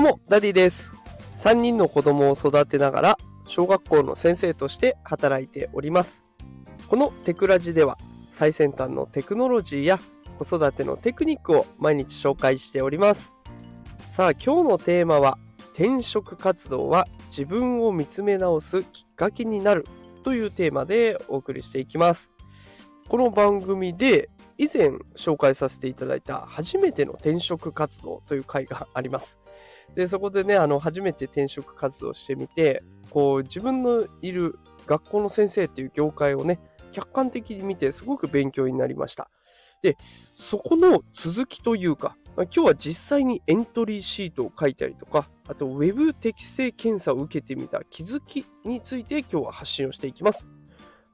どうも、ダディです。3人の子供を育てながら、小学校の先生として働いております。このテクラジでは、最先端のテクノロジーや子育てのテクニックを毎日紹介しております。さあ、今日のテーマは、転職活動は自分を見つめ直すきっかけになるというテーマでお送りしていきます。この番組で以前紹介させていただいた初めての転職活動という回があります。で、そこでね、あの、初めて転職活動してみて、こう、自分のいる学校の先生っていう業界をね、客観的に見てすごく勉強になりました。で、そこの続きというか、今日は実際にエントリーシートを書いたりとか、あと Web 適正検査を受けてみた気づきについて今日は発信をしていきます。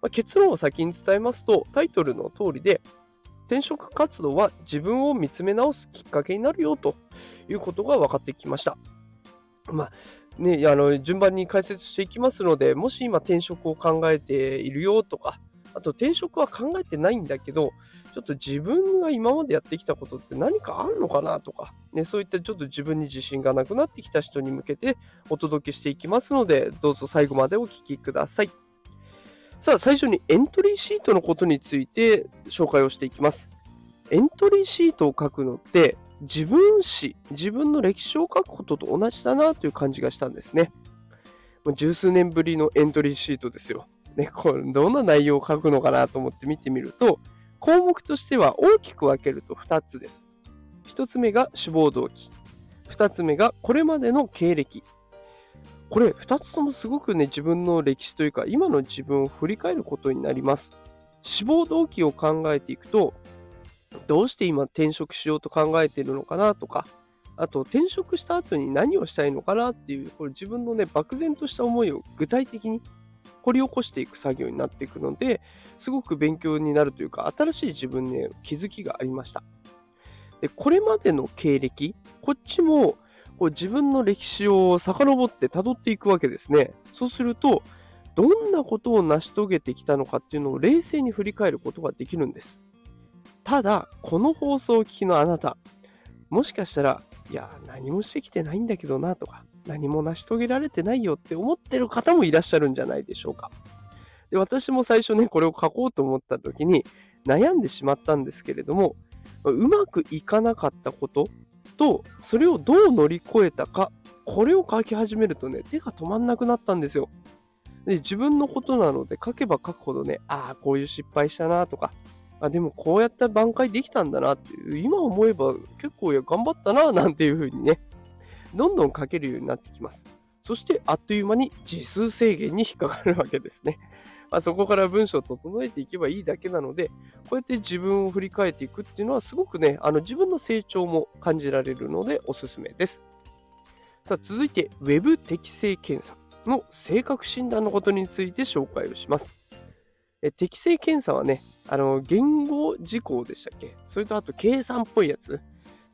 まあ結論を先に伝えますと、タイトルの通りで、転職活動は自分を見つめ直すきっかけになるよということが分かってきました。まあね、あの順番に解説していきますので、もし今転職を考えているよとか、あと転職は考えてないんだけど、ちょっと自分が今までやってきたことって何かあるのかなとか、ね、そういったちょっと自分に自信がなくなってきた人に向けてお届けしていきますので、どうぞ最後までお聞きください。さあ、最初にエントリーシートのことについて紹介をしていきます。エントリーシートを書くのって、自分史、自分の歴史を書くことと同じだなという感じがしたんですね。もう十数年ぶりのエントリーシートですよ。ね、これどんな内容を書くのかなと思って見てみると、項目としては大きく分けると2つです。1つ目が志望動機。2つ目がこれまでの経歴。これ2つともすごくね、自分の歴史というか、今の自分を振り返ることになります。志望動機を考えていくと、どうして今転職しようと考えているのかなとか、あと転職した後に何をしたいのかなっていう、これ自分のね、漠然とした思いを具体的に掘り起こしていく作業になっていくので、すごく勉強になるというか、新しい自分に気づきがありました。で、これまでの経歴、こっちもこう自分の歴史を遡って辿っていくわけですね。そうすると、どんなことを成し遂げてきたのかっていうのを冷静に振り返ることができるんです。ただ、この放送を聞きのあなた、もしかしたら、いや、何もしてきてないんだけどなとか、何も成し遂げられてないよって思ってる方もいらっしゃるんじゃないでしょうか。で私も最初ね、これを書こうと思った時に悩んでしまったんですけれども、うまくいかなかったことと、それをどう乗り越えたか、これを書き始めるとね、手が止まんなくなったんですよ。で自分のことなので書けば書くほどね、ああ、こういう失敗したなとか、あでもこうやった挽回できたんだなっていう、今思えば結構いや頑張ったななんていう風にね、どんどん書けるようになってきます。そしてあっという間に字数制限に引っかかるわけですね。まあ、そこから文章を整えていけばいいだけなので、こうやって自分を振り返っていくっていうのはすごくね、あの自分の成長も感じられるのでおすすめです。さあ続いて Web 適正検査の性格診断のことについて紹介をします。え適正検査はね、あの言語事項でしたっけ？それとあと計算っぽいやつ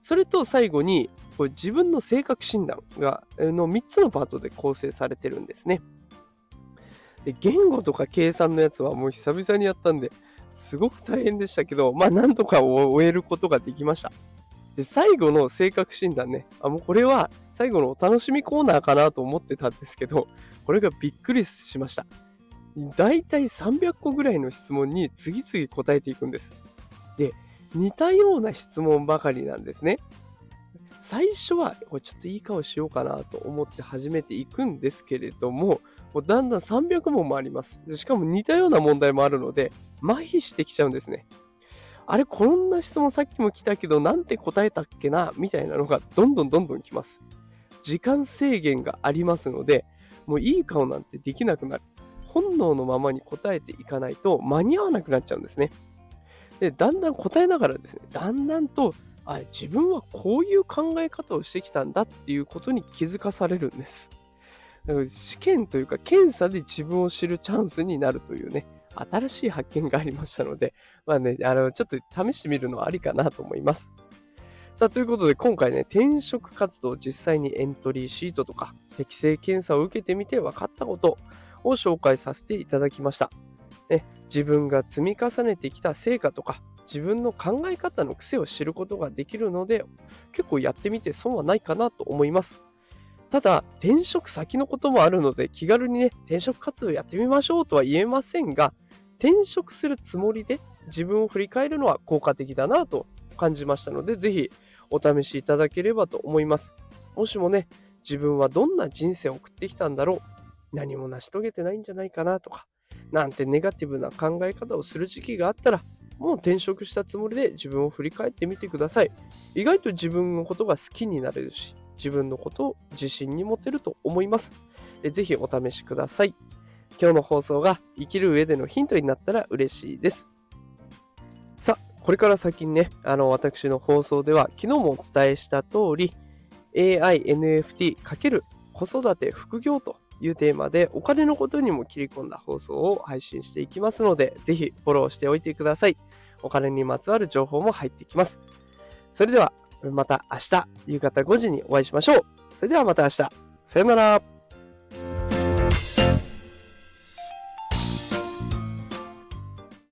それと最後にこれ自分の性格診断がの3つのパートで構成されてるんですね。で言語とか計算のやつはもう久々にやったんですごく大変でしたけど、まあなんとか終えることができました。で最後の性格診断ね、あもうこれは最後のお楽しみコーナーかなと思ってたんですけど、これがびっくりしました。だいたい300個ぐらいの質問に次々答えていくんです。で、似たような質問ばかりなんですね。最初はこれちょっといい顔しようかなと思って始めていくんですけれども、もうだんだん300問もあります。しかも似たような問題もあるので、麻痺してきちゃうんですね。あれ、こんな質問さっきも来たけど、なんて答えたっけな？みたいなのがどんどんどんどん来ます。時間制限がありますので、もういい顔なんてできなくなる。本能のままに答えていかないと間に合わなくなっちゃうんですね。で、だんだん答えながらですね、だんだんと、あ自分はこういう考え方をしてきたんだっていうことに気づかされるんです。試験というか検査で自分を知るチャンスになるというね、新しい発見がありましたので、まあね、あの、ちょっと試してみるのはありかなと思います。さあ、ということで今回ね、転職活動実際にエントリーシートとか適正検査を受けてみて分かったことを紹介させていただきました。ね、自分が積み重ねてきた成果とか、自分の考え方の癖を知ることができるので、結構やってみて損はないかなと思います。ただ、転職先のこともあるので、気軽にね、転職活動やってみましょうとは言えませんが、転職するつもりで自分を振り返るのは効果的だなと感じましたので、ぜひお試しいただければと思います。もしもね、自分はどんな人生を送ってきたんだろう、何も成し遂げてないんじゃないかなとか、なんてネガティブな考え方をする時期があったら、もう転職したつもりで自分を振り返ってみてください。意外と自分のことが好きになれるし、自分のことを自信に持てると思います。ぜひお試しください。今日の放送が生きる上でのヒントになったら嬉しいです。さあ、これから先にね、あの、私の放送では、昨日もお伝えした通り、AI、NFT× 子育て副業というテーマで、お金のことにも切り込んだ放送を配信していきますので、ぜひフォローしておいてください。お金にまつわる情報も入ってきます。それでは、また明日、夕方5時にお会いしましょう。それではまた明日。さよなら。